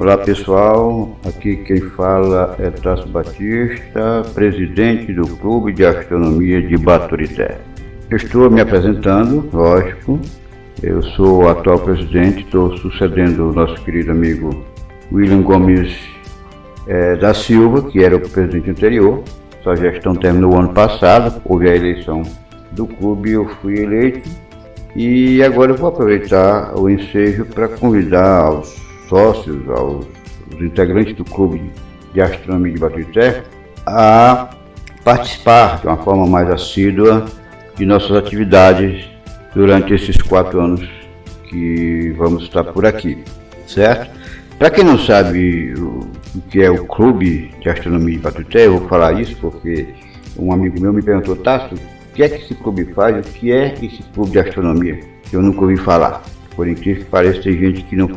Olá pessoal, aqui quem fala é Tasso Batista, presidente do Clube de Astronomia de Baturité. Estou me apresentando, lógico, eu sou o atual presidente, estou sucedendo o nosso querido amigo William Gomes é, da Silva, que era o presidente anterior. Sua gestão terminou ano passado, houve a eleição do clube, eu fui eleito e agora eu vou aproveitar o ensejo para convidar aos sócios, aos integrantes do clube de astronomia de Batuité a participar de uma forma mais assídua de nossas atividades durante esses quatro anos que vamos estar por aqui, certo? Para quem não sabe o, que é o Clube de Astronomia de Batuté, eu vou falar isso porque um amigo meu me perguntou, Tasso, o que é que esse clube faz? O que é esse clube de astronomia? Eu nunca ouvi falar. Por incrível que pareça, tem gente que não,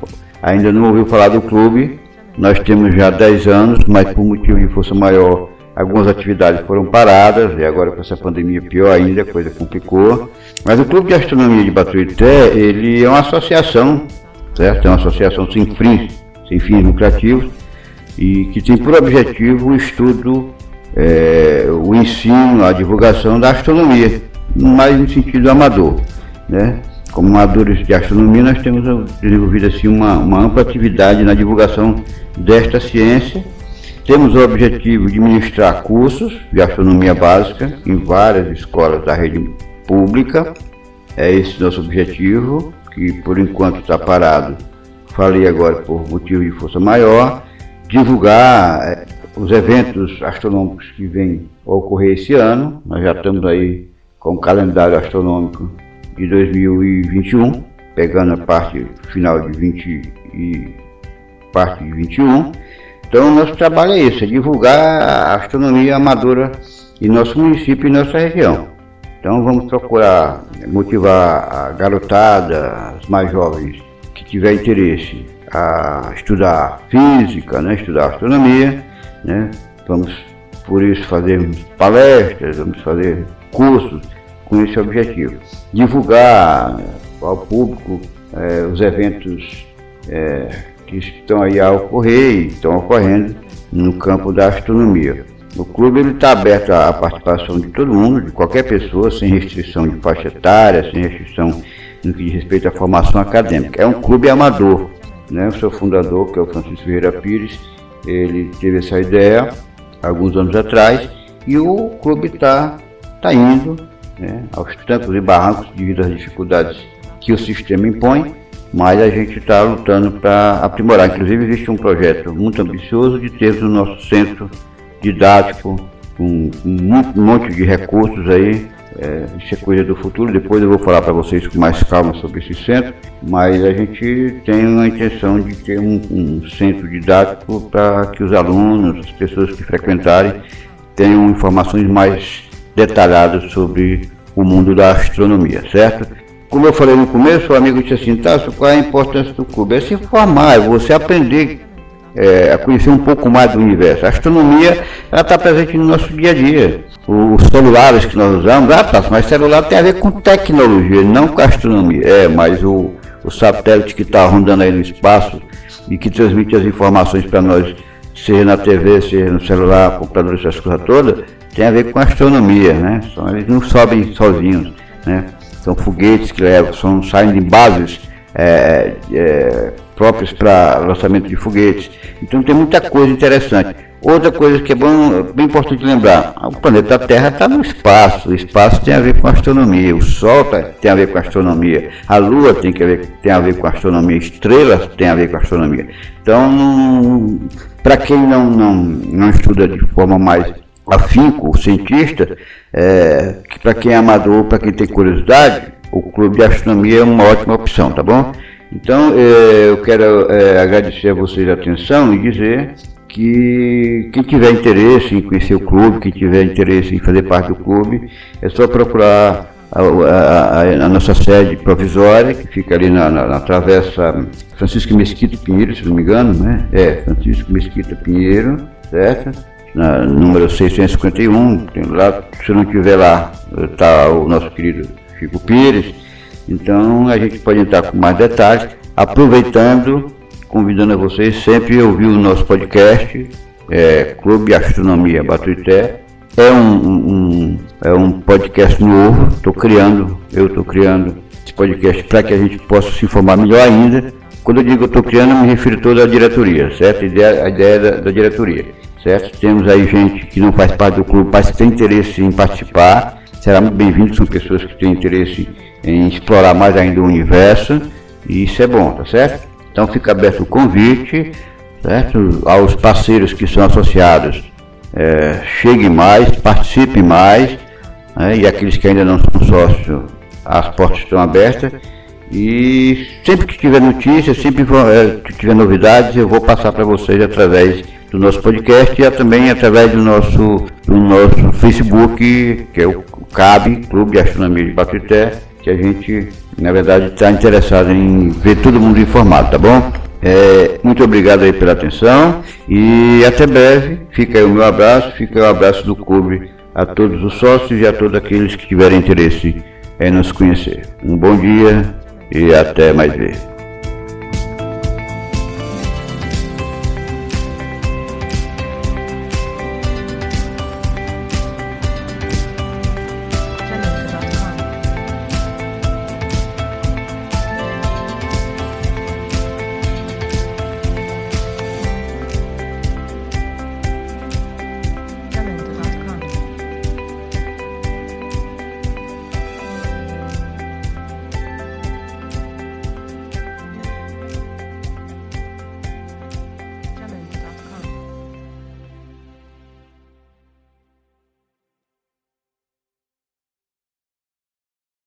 ainda não ouviu falar do clube. Nós temos já 10 anos, mas por motivo de força maior Algumas atividades foram paradas e agora com essa pandemia pior ainda, a coisa complicou. Mas o Clube de Astronomia de Batuité, ele é uma associação, certo? É uma associação sem fins, sem fins lucrativos e que tem por objetivo o estudo, é, o ensino, a divulgação da astronomia, mais no sentido amador, né? Como amadores de astronomia, nós temos desenvolvido assim uma, uma ampla atividade na divulgação desta ciência temos o objetivo de ministrar cursos de astronomia básica em várias escolas da rede pública. É esse nosso objetivo, que por enquanto está parado. Falei agora por motivo de força maior. Divulgar eh, os eventos astronômicos que vêm ocorrer esse ano. Nós já estamos aí com o calendário astronômico de 2021, pegando a parte final de 20 e parte de 21 então, nosso trabalho é esse, é divulgar a astronomia amadora em nosso município e nossa região. Então, vamos procurar motivar a garotada, os mais jovens que tiver interesse a estudar física, né, estudar astronomia, né, vamos por isso fazer palestras, vamos fazer cursos com esse objetivo. Divulgar ao público eh, os eventos eh, que estão aí a ocorrer e estão ocorrendo no campo da astronomia. O clube está aberto à participação de todo mundo, de qualquer pessoa, sem restrição de faixa etária, sem restrição no que diz respeito à formação acadêmica. É um clube amador. Né? O seu fundador, que é o Francisco Vieira Pires, ele teve essa ideia alguns anos atrás e o clube está tá indo né, aos trancos e barrancos devido às dificuldades que o sistema impõe mas a gente está lutando para aprimorar. Inclusive, existe um projeto muito ambicioso de ter o nosso centro didático, com um, um monte de recursos aí. É, isso é coisa do futuro. Depois eu vou falar para vocês com mais calma sobre esse centro. Mas a gente tem uma intenção de ter um, um centro didático para que os alunos, as pessoas que frequentarem, tenham informações mais detalhadas sobre o mundo da astronomia, certo? Como eu falei no começo, o amigo disse assim, Tasso, qual é a importância do clube? É se informar, é você aprender é, a conhecer um pouco mais do universo. A astronomia está presente no nosso dia a dia. Os celulares que nós usamos, ah, Tasso, mas celular tem a ver com tecnologia, não com astronomia. É, mas o, o satélite que está rondando aí no espaço e que transmite as informações para nós, seja na TV, seja no celular, computador, essas coisas todas, tem a ver com astronomia, né? Eles não sobem sozinhos, né? São foguetes que levam, são, saem de bases é, é, próprias para lançamento de foguetes. Então tem muita coisa interessante. Outra coisa que é bom, bem importante lembrar, o planeta Terra está no espaço, o espaço tem a ver com astronomia, o Sol tá, tem a ver com astronomia, a Lua tem, que ver, tem a ver com astronomia, estrelas tem a ver com astronomia. Então, para quem não, não, não estuda de forma mais afinco, o cientista, é, que para quem é amador, para quem tem curiosidade, o Clube de Astronomia é uma ótima opção, tá bom? Então, é, eu quero é, agradecer a vocês a atenção e dizer que quem tiver interesse em conhecer o clube, quem tiver interesse em fazer parte do clube, é só procurar a, a, a, nossa sede provisória, que fica ali na, na, na travessa Francisco Mesquita Pinheiro, se não me engano, né? É, Francisco Mesquita Pinheiro, certo? na, número 651, lá, se não tiver lá, está o nosso querido Chico Pires. Então a gente pode entrar com mais detalhes, aproveitando convidando a vocês sempre a ouvir o nosso podcast, é, Clube Astronomia Batuité. É um, um, é um podcast novo, estou criando, eu estou criando esse podcast para que a gente possa se informar melhor ainda. Quando eu digo estou criando, eu me refiro toda à diretoria, certo? A ideia, a ideia da, da diretoria, certo? Temos aí gente que não faz parte do clube, mas tem interesse em participar, será muito bem-vindo, são pessoas que têm interesse em explorar mais ainda o universo, e isso é bom, tá certo? Então fica aberto o convite, certo? Aos parceiros que são associados, é, chegue mais, participe mais, né? e aqueles que ainda não são sócios, as portas estão abertas. E sempre que tiver notícias, sempre é, que tiver novidades, eu vou passar para vocês através do nosso podcast e também através do nosso, do nosso Facebook, que é o CAB, Clube de Astronomia de Baturité, que a gente, na verdade, está interessado em ver todo mundo informado, tá bom? É, muito obrigado aí pela atenção e até breve. Fica aí o meu abraço, fica o abraço do clube a todos os sócios e a todos aqueles que tiverem interesse em nos conhecer. Um bom dia e até mais vezes.